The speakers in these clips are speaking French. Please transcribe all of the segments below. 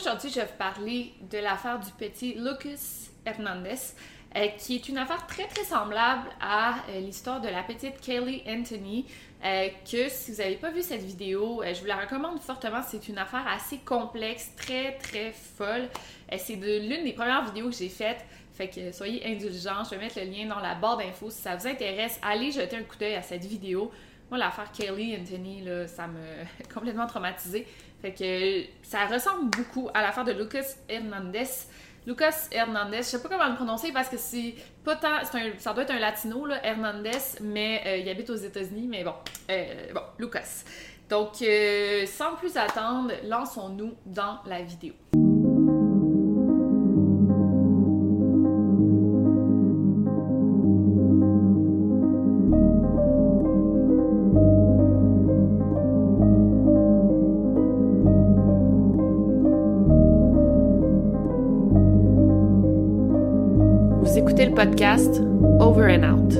Aujourd'hui, je vais vous parler de l'affaire du petit Lucas Hernandez, euh, qui est une affaire très très semblable à euh, l'histoire de la petite Kaylee Anthony, euh, que si vous n'avez pas vu cette vidéo, je vous la recommande fortement. C'est une affaire assez complexe, très très folle. c'est l'une des premières vidéos que j'ai faites. Fait que soyez indulgents, je vais mettre le lien dans la barre d'infos si ça vous intéresse. Allez jeter un coup d'œil à cette vidéo. Moi, l'affaire Kaylee Anthony, là, ça m'a complètement traumatisée. Fait que ça ressemble beaucoup à l'affaire de Lucas Hernandez. Lucas Hernandez, je sais pas comment le prononcer parce que c'est pas tant. ça doit être un latino, là, Hernandez, mais euh, il habite aux États-Unis, mais bon. Euh, bon, Lucas. Donc, euh, sans plus attendre, lançons-nous dans la vidéo. Podcast Over and Out.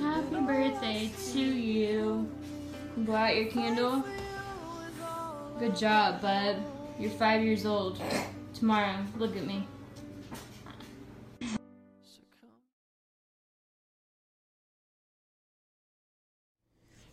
Happy birthday to you. Blow out your candle. Good job, bud. You're five years old. Tomorrow, look at me.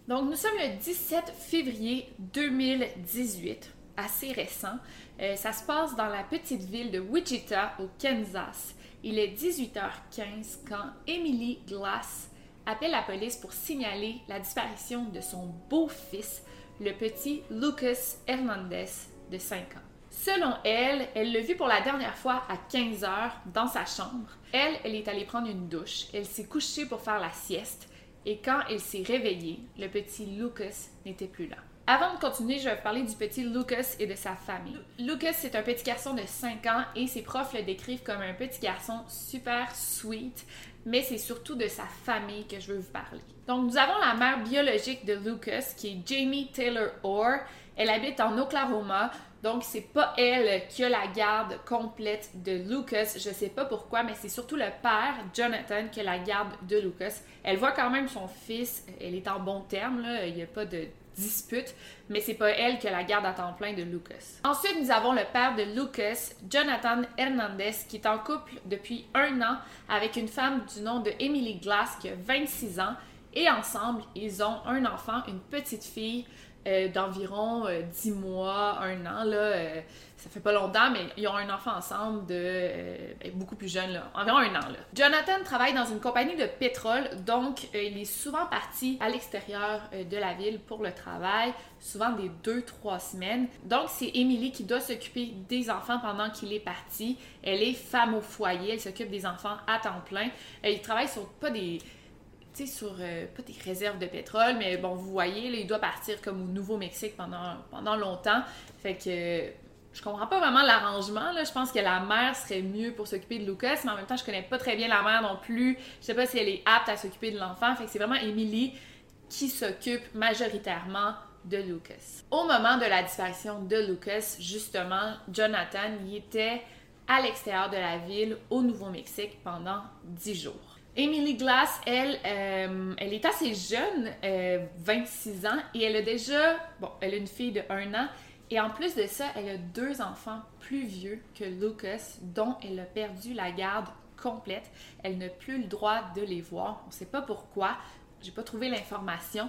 Donc, nous sommes le 17 février 2018 assez récent. Euh, ça se passe dans la petite ville de Wichita, au Kansas. Il est 18h15 quand Emily Glass appelle la police pour signaler la disparition de son beau-fils, le petit Lucas Hernandez, de 5 ans. Selon elle, elle l'a vu pour la dernière fois à 15 h dans sa chambre. Elle, elle est allée prendre une douche. Elle s'est couchée pour faire la sieste. Et quand elle s'est réveillée, le petit Lucas n'était plus là. Avant de continuer, je vais vous parler du petit Lucas et de sa famille. Lucas, c'est un petit garçon de 5 ans et ses profs le décrivent comme un petit garçon super sweet, mais c'est surtout de sa famille que je veux vous parler. Donc, nous avons la mère biologique de Lucas, qui est Jamie Taylor Orr. Elle habite en Oklahoma, donc c'est pas elle qui a la garde complète de Lucas. Je sais pas pourquoi, mais c'est surtout le père, Jonathan, qui a la garde de Lucas. Elle voit quand même son fils, elle est en bon terme, il n'y a pas de dispute, mais c'est pas elle qui a la garde à temps plein de Lucas. Ensuite, nous avons le père de Lucas, Jonathan Hernandez, qui est en couple depuis un an avec une femme du nom de Emily Glass qui a 26 ans. Et ensemble, ils ont un enfant, une petite fille euh, d'environ 10 euh, mois, un an. Là, euh, ça fait pas longtemps, mais ils ont un enfant ensemble de ben, beaucoup plus jeune, environ un an. Jonathan travaille dans une compagnie de pétrole, donc il est souvent parti à l'extérieur de la ville pour le travail, souvent des 2-3 semaines. Donc c'est Émilie qui doit s'occuper des enfants pendant qu'il est parti. Elle est femme au foyer, elle s'occupe des enfants à temps plein. il travaille sur pas des sur euh, pas des réserves de pétrole, mais bon, vous voyez, là, il doit partir comme au Nouveau-Mexique pendant, longtemps. Fait que je comprends pas vraiment l'arrangement. Je pense que la mère serait mieux pour s'occuper de Lucas, mais en même temps, je connais pas très bien la mère non plus. Je sais pas si elle est apte à s'occuper de l'enfant. Fait que c'est vraiment Emily qui s'occupe majoritairement de Lucas. Au moment de la disparition de Lucas, justement, Jonathan y était à l'extérieur de la ville au Nouveau-Mexique pendant 10 jours. Emily Glass, elle, euh, elle est assez jeune, 26 euh, ans, et elle a déjà, bon, elle a une fille de 1 an, et en plus de ça, elle a deux enfants plus vieux que Lucas, dont elle a perdu la garde complète. Elle n'a plus le droit de les voir. On ne sait pas pourquoi. J'ai pas trouvé l'information.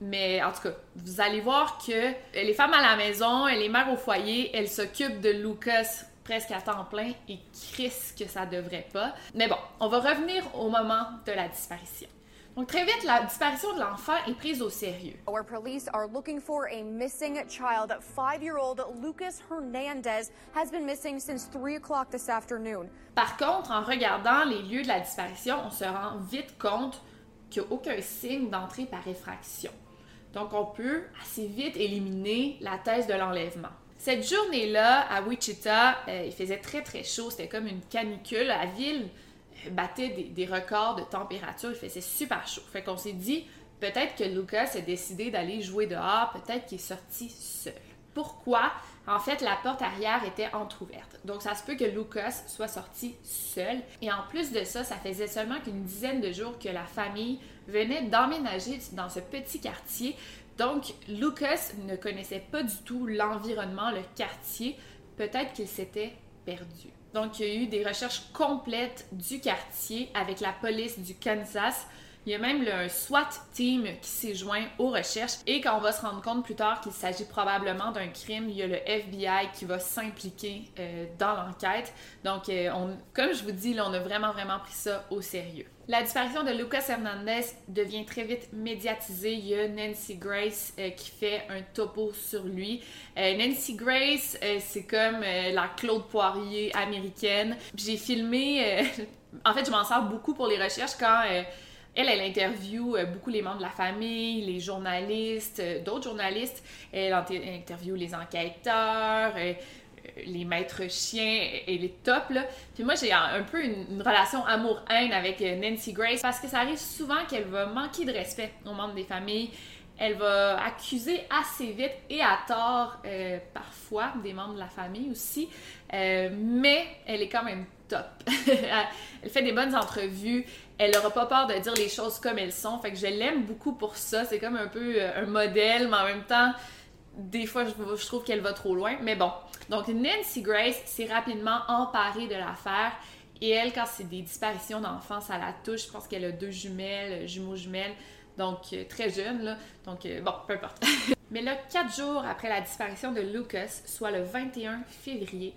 Mais en tout cas, vous allez voir que elle est femme à la maison, elle est mère au foyer, elle s'occupe de Lucas presque à temps plein et crisse que ça devrait pas. Mais bon, on va revenir au moment de la disparition. Donc très vite, la disparition de l'enfant est prise au sérieux. Our police are looking for a missing child. Five-year-old Lucas Hernandez has been missing since 3 o'clock this afternoon. Par contre, en regardant les lieux de la disparition, on se rend vite compte qu'il n'y a aucun signe d'entrée par effraction. Donc on peut assez vite éliminer la thèse de l'enlèvement. Cette journée-là, à Wichita, euh, il faisait très très chaud, c'était comme une canicule. La ville battait des, records de température, il faisait super chaud. Fait qu'on s'est dit, peut-être que Lucas a décidé d'aller jouer dehors, peut-être qu'il est sorti seul. Pourquoi? En fait, la porte arrière était entr'ouverte. Donc, ça se peut que Lucas soit sorti seul. Et en plus de ça, ça faisait seulement qu'une dizaine de jours que la famille venait d'emménager dans ce petit quartier. Donc, Lucas ne connaissait pas du tout l'environnement, le quartier. Peut-être qu'il s'était perdu. Donc, il y a eu des recherches complètes du quartier avec la police du Kansas. Il y a même le SWAT team qui s'est joint aux recherches et quand on va se rendre compte plus tard qu'il s'agit probablement d'un crime, il y a le FBI qui va s'impliquer euh, dans l'enquête. Donc, euh, on, comme je vous dis, là, on a vraiment, vraiment pris ça au sérieux. La disparition de Lucas Hernandez devient très vite médiatisée. Il y a Nancy Grace euh, qui fait un topo sur lui. Nancy Grace, c'est comme la Claude Poirier américaine. J'ai filmé, en fait, je m'en sers beaucoup pour les recherches quand elle, elle interview beaucoup les membres de la famille, les journalistes, d'autres journalistes. Elle interview les enquêteurs les maîtres chiens et les tops. Là. Puis moi, j'ai un peu une, relation amour-haine avec euh, Nancy Grace parce que ça arrive souvent qu'elle va manquer de respect aux membres des familles. Elle va accuser assez vite et à tort euh, parfois des membres de la famille aussi, euh, mais elle est quand même top. elle fait des bonnes entrevues, elle n'aura pas peur de dire les choses comme elles sont, fait que je l'aime beaucoup pour ça. C'est comme un peu un modèle, mais en même temps, des fois, je, trouve qu'elle va trop loin. Mais bon. Donc, Nancy Grace s'est rapidement emparée de l'affaire. Et elle, quand c'est des disparitions d'enfants, ça la touche. Je pense qu'elle a deux jumelles, jumeaux jumelles. Donc, euh, très jeune. Donc, euh, bon, peu importe. Mais là, quatre jours après la disparition de Lucas, soit le 21 février,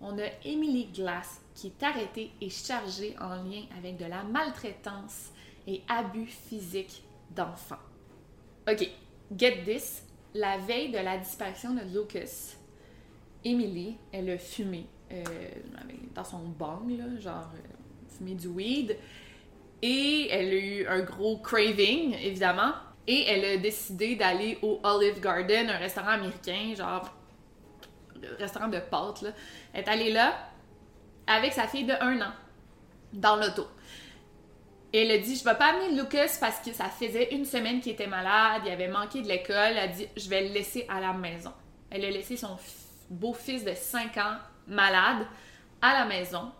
on a Emily Glass qui est arrêtée et chargée en lien avec de la maltraitance et abus physiques d'enfants. OK, get this, la veille de la disparition de Lucas, Emily, elle a fumé euh, dans son bong, là, genre euh, fumé du weed. Et elle a eu un gros craving, évidemment. Et elle a décidé d'aller au Olive Garden, un restaurant américain, genre restaurant de pâtes. Là. Est allée là avec sa fille de un an, dans l'auto. Elle a dit, je vais pas amener Lucas parce que ça faisait une semaine qu'il était malade, il avait manqué de l'école. Elle a dit, je vais le laisser à la maison. Elle a laissé son beau-fils de 5 ans malade à la maison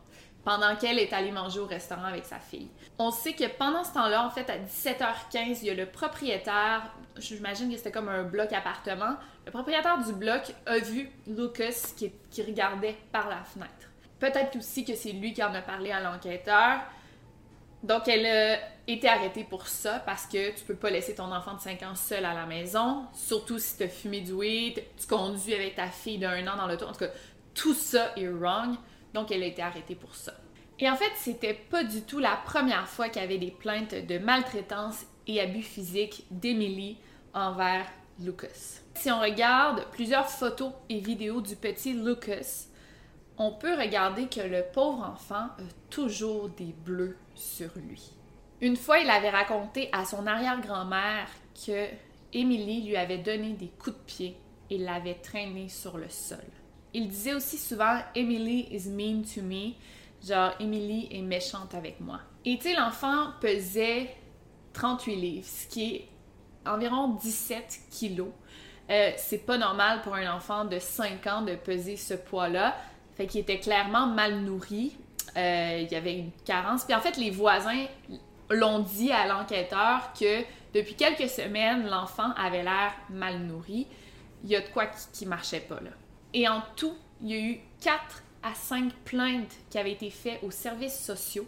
pendant qu'elle est allée manger au restaurant avec sa fille. On sait que pendant ce temps-là, en fait, à 17h15, il y a le propriétaire, j'imagine que c'était comme un bloc appartement, le propriétaire du bloc a vu Lucas qui, regardait par la fenêtre. Peut-être aussi que c'est lui qui en a parlé à l'enquêteur. Donc, elle a été arrêtée pour ça parce que tu peux pas laisser ton enfant de 5 ans seul à la maison, surtout si tu as fumé du weed, tu conduis avec ta fille d'un an dans l'auto. En tout cas, tout ça est wrong. Donc, elle a été arrêtée pour ça. Et en fait, c'était pas du tout la première fois qu'il y avait des plaintes de maltraitance et abus physiques d'Emily envers Lucas. Si on regarde plusieurs photos et vidéos du petit Lucas, on peut regarder que le pauvre enfant a toujours des bleus sur lui. Une fois, il avait raconté à son arrière-grand-mère que Emily lui avait donné des coups de pied et l'avait traîné sur le sol. Il disait aussi souvent Emily is mean to me, genre Emily est méchante avec moi. Et tu sais, l'enfant pesait 38 livres, ce qui est environ 17 kilos. Euh, c'est pas normal pour un enfant de 5 ans de peser ce poids-là. Fait qu'il était clairement mal nourri. Euh, il y avait une carence. Puis en fait, les voisins l'ont dit à l'enquêteur que depuis quelques semaines, l'enfant avait l'air mal nourri. Il y a de quoi qui, qui marchait pas là. Et en tout, il y a eu 4 à 5 plaintes qui avaient été faites aux services sociaux,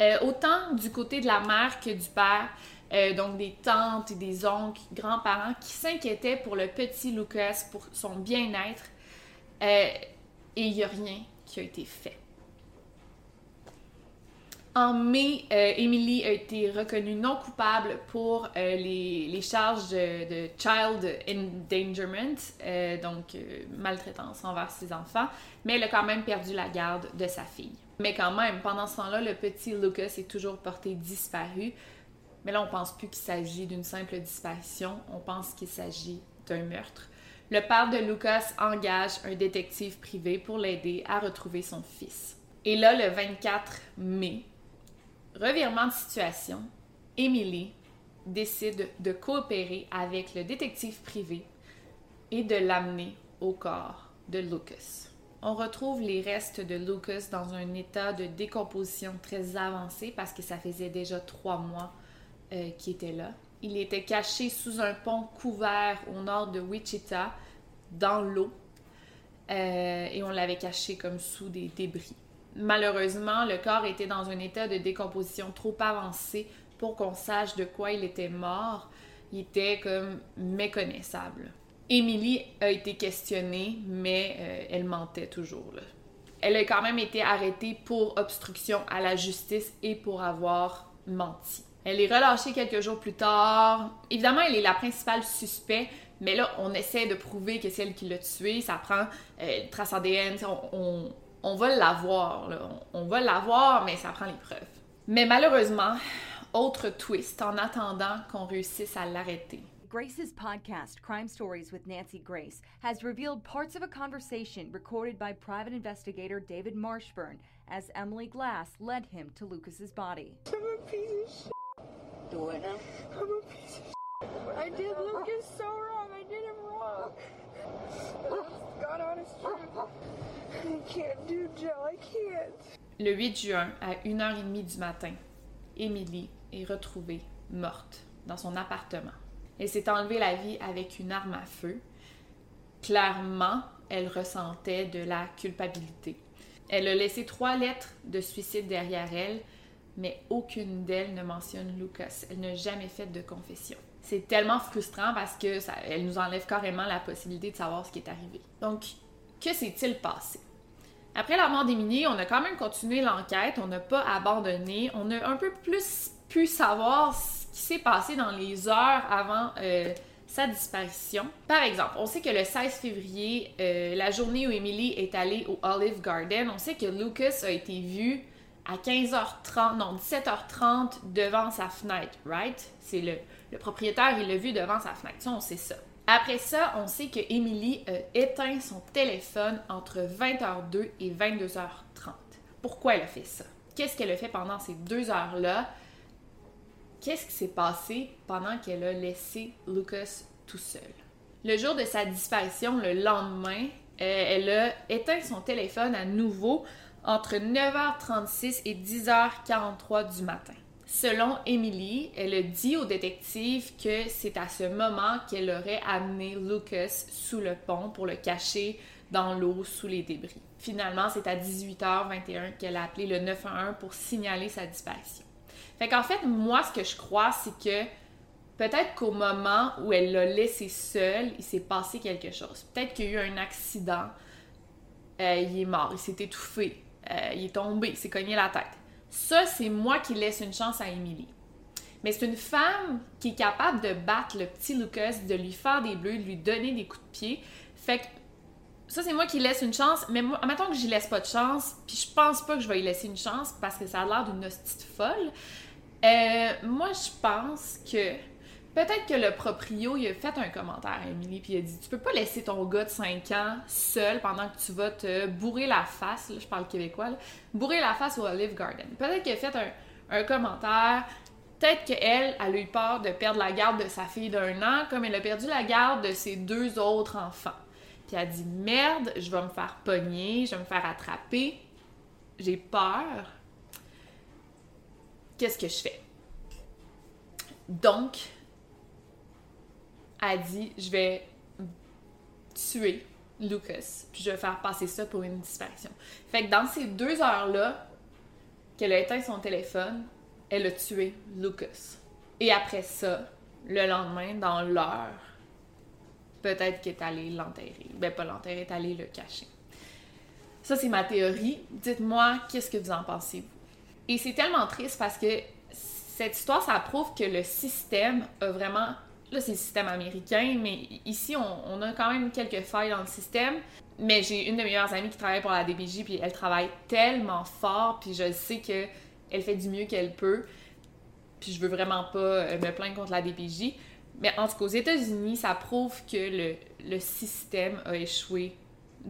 euh, autant du côté de la mère que du père. Euh, donc des tantes et des oncles, grands-parents qui s'inquiétaient pour le petit Lucas, pour son bien-être. Euh, et il n'y a rien qui a été fait. En mai, euh, Emily a été reconnue non coupable pour euh, les, charges de, child endangerment, euh, donc maltraitance envers ses enfants, mais elle a quand même perdu la garde de sa fille. Mais quand même, pendant ce temps-là, le petit Lucas est toujours porté disparu. Mais là, on pense plus qu'il s'agit d'une simple disparition, on pense qu'il s'agit d'un meurtre. Le père de Lucas engage un détective privé pour l'aider à retrouver son fils. Et là, le 24 mai, revirement de situation, Emily décide de coopérer avec le détective privé et de l'amener au corps de Lucas. On retrouve les restes de Lucas dans un état de décomposition très avancé parce que ça faisait déjà trois mois euh, qu'il était là. Il était caché sous un pont couvert au nord de Wichita, dans l'eau, euh, et on l'avait caché comme sous des débris. Malheureusement, le corps était dans un état de décomposition trop avancé pour qu'on sache de quoi il était mort. Il était comme méconnaissable. Émilie a été questionnée, mais euh, elle mentait toujours. Elle a quand même été arrêtée pour obstruction à la justice et pour avoir menti. Elle est relâchée quelques jours plus tard. Évidemment, elle est la principale suspecte, mais là, on essaie de prouver que c'est elle qui l'a tué. Ça prend euh, trace ADN. On, on va l'avoir, on, on va l'avoir, mais ça prend les preuves. Mais malheureusement, autre twist en attendant qu'on réussisse à l'arrêter. Grace's podcast, Crime Stories with Nancy Grace, has revealed parts of a conversation recorded by private investigator David Marshburn as Emily Glass led him to Lucas's body. I'm a piece of shit. Do it now. I'm a piece of shit. I did Lucas so wrong. I did him wrong. That's God honest truth. I can't do jail. I can't. Le 8 juin, à 1h30 du matin, Emily est retrouvée morte dans son appartement. Elle s'est enlevée la vie avec une arme à feu. Clairement, elle ressentait de la culpabilité. Elle a laissé trois lettres de suicide derrière elle, mais aucune d'elles ne mentionne Lucas. Elle n'a jamais fait de confession. C'est tellement frustrant parce que ça, elle nous enlève carrément la possibilité de savoir ce qui est arrivé. Donc, que s'est-il passé? Après la mort d'Émilie, on a quand même continué l'enquête, on n'a pas abandonné, on a un peu plus pu savoir ce qui s'est passé dans les heures avant euh, sa disparition. Par exemple, on sait que le 16 février, euh, la journée où Emily est allée au Olive Garden, on sait que Lucas a été vu à 15h30, non, 17h30 devant sa fenêtre, right? C'est le, le propriétaire, il l'a vu devant sa fenêtre. Ça, on sait ça. Après ça, on sait que Emily a éteint son téléphone entre 20h02 et 22h30. Pourquoi elle a fait ça? Qu'est-ce qu'elle a fait pendant ces deux heures-là? Qu'est-ce qui s'est passé pendant qu'elle a laissé Lucas tout seul? Le jour de sa disparition, le lendemain, euh, elle a éteint son téléphone à nouveau entre 9h36 et 10h43 du matin. Selon Emily, elle a dit au détective que c'est à ce moment qu'elle aurait amené Lucas sous le pont pour le cacher dans l'eau sous les débris. Finalement, c'est à 18h21 qu'elle a appelé le 911 pour signaler sa disparition. Fait qu'en fait, moi, ce que je crois, c'est que peut-être qu'au moment où elle l'a laissé seul, il s'est passé quelque chose. Peut-être qu'il y a eu un accident, euh, il est mort, il s'est étouffé, euh, il est tombé, il s'est cogné la tête. Ça, c'est moi qui laisse une chance à Emily. Mais c'est une femme qui est capable de battre le petit Lucas, de lui faire des bleus, de lui donner des coups de pied. Fait que ça, c'est moi qui laisse une chance. Mais moi, mettons que j'y laisse pas de chance, puis je pense pas que je vais y laisser une chance parce que ça a l'air d'une hostie folle. Euh, moi, je pense que peut-être que le proprio, il a fait un commentaire à Emily, puis il a dit Tu peux pas laisser ton gars de 5 ans seul pendant que tu vas te bourrer la face, là, je parle québécois, là, bourrer la face au Olive Garden. Peut-être qu'il a fait un, commentaire, peut-être qu'elle, elle a eu peur de perdre la garde de sa fille d'un an, comme elle a perdu la garde de ses deux autres enfants. Puis elle dit Merde, je vais me faire pogner, je vais me faire attraper, j'ai peur. Qu'est-ce que je fais? Donc, elle dit Je vais tuer Lucas, puis je vais faire passer ça pour une disparition. Fait que dans ces deux heures-là, qu'elle a éteint son téléphone, elle a tué Lucas. Et après ça, le lendemain, dans l'heure, peut-être qu'elle est allée l'enterrer. Ben, pas l'enterrer, est allée le cacher. Ça, c'est ma théorie. Dites-moi, qu'est-ce que vous en pensez, vous? Et c'est tellement triste parce que cette histoire, ça prouve que le système a vraiment Là, c'est le système américain, mais ici, on, a quand même quelques failles dans le système. Mais j'ai une de mes meilleures amies qui travaille pour la DBJ, puis elle travaille tellement fort, puis je sais que elle fait du mieux qu'elle peut. Puis je veux vraiment pas euh, me plaindre contre la DBJ. Mais en tout cas, aux États-Unis, ça prouve que le, le système a échoué.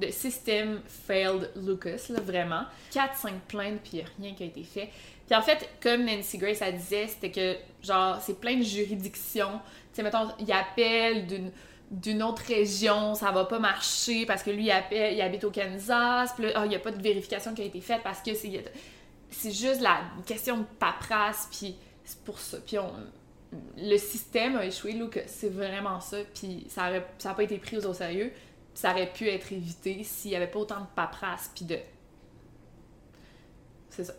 Le système failed Lucas, là, vraiment. 4-5 plaintes, puis rien qui a été fait. Puis en fait, comme Nancy Grace a disait, c'était que, genre, c'est plein de juridictions. Tu sais, mettons, il appelle d'une d'une autre région, ça va pas marcher parce que lui, il, appelle, il habite au Kansas, puis ah, il n'y a pas de vérification qui a été faite parce que c'est, c'est juste la question de paperasse, puis c'est pour ça. Puis le système a échoué, Luke, c'est vraiment ça, puis ça n'a ça pas été pris au sérieux, ça aurait pu être évité s'il n'y avait pas autant de paperasse, puis de... C'est ça.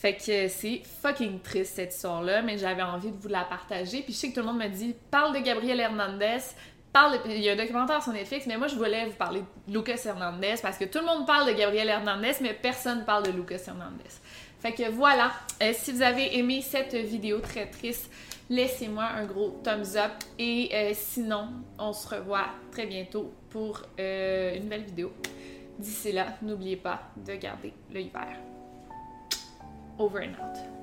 Fait que c'est fucking triste cette histoire-là, mais j'avais envie de vous la partager. Puis je sais que tout le monde me dit parle de Gabriel Hernandez, parle de... il y a un documentaire sur Netflix, mais moi je voulais vous parler de Lucas Hernandez parce que tout le monde parle de Gabriel Hernandez, mais personne parle de Lucas Hernandez. Fait que voilà, euh, si vous avez aimé cette vidéo très triste, laissez-moi un gros thumbs up et euh, sinon, on se revoit très bientôt pour euh, une nouvelle vidéo. D'ici là, n'oubliez pas de garder l'œil vert. Over and out.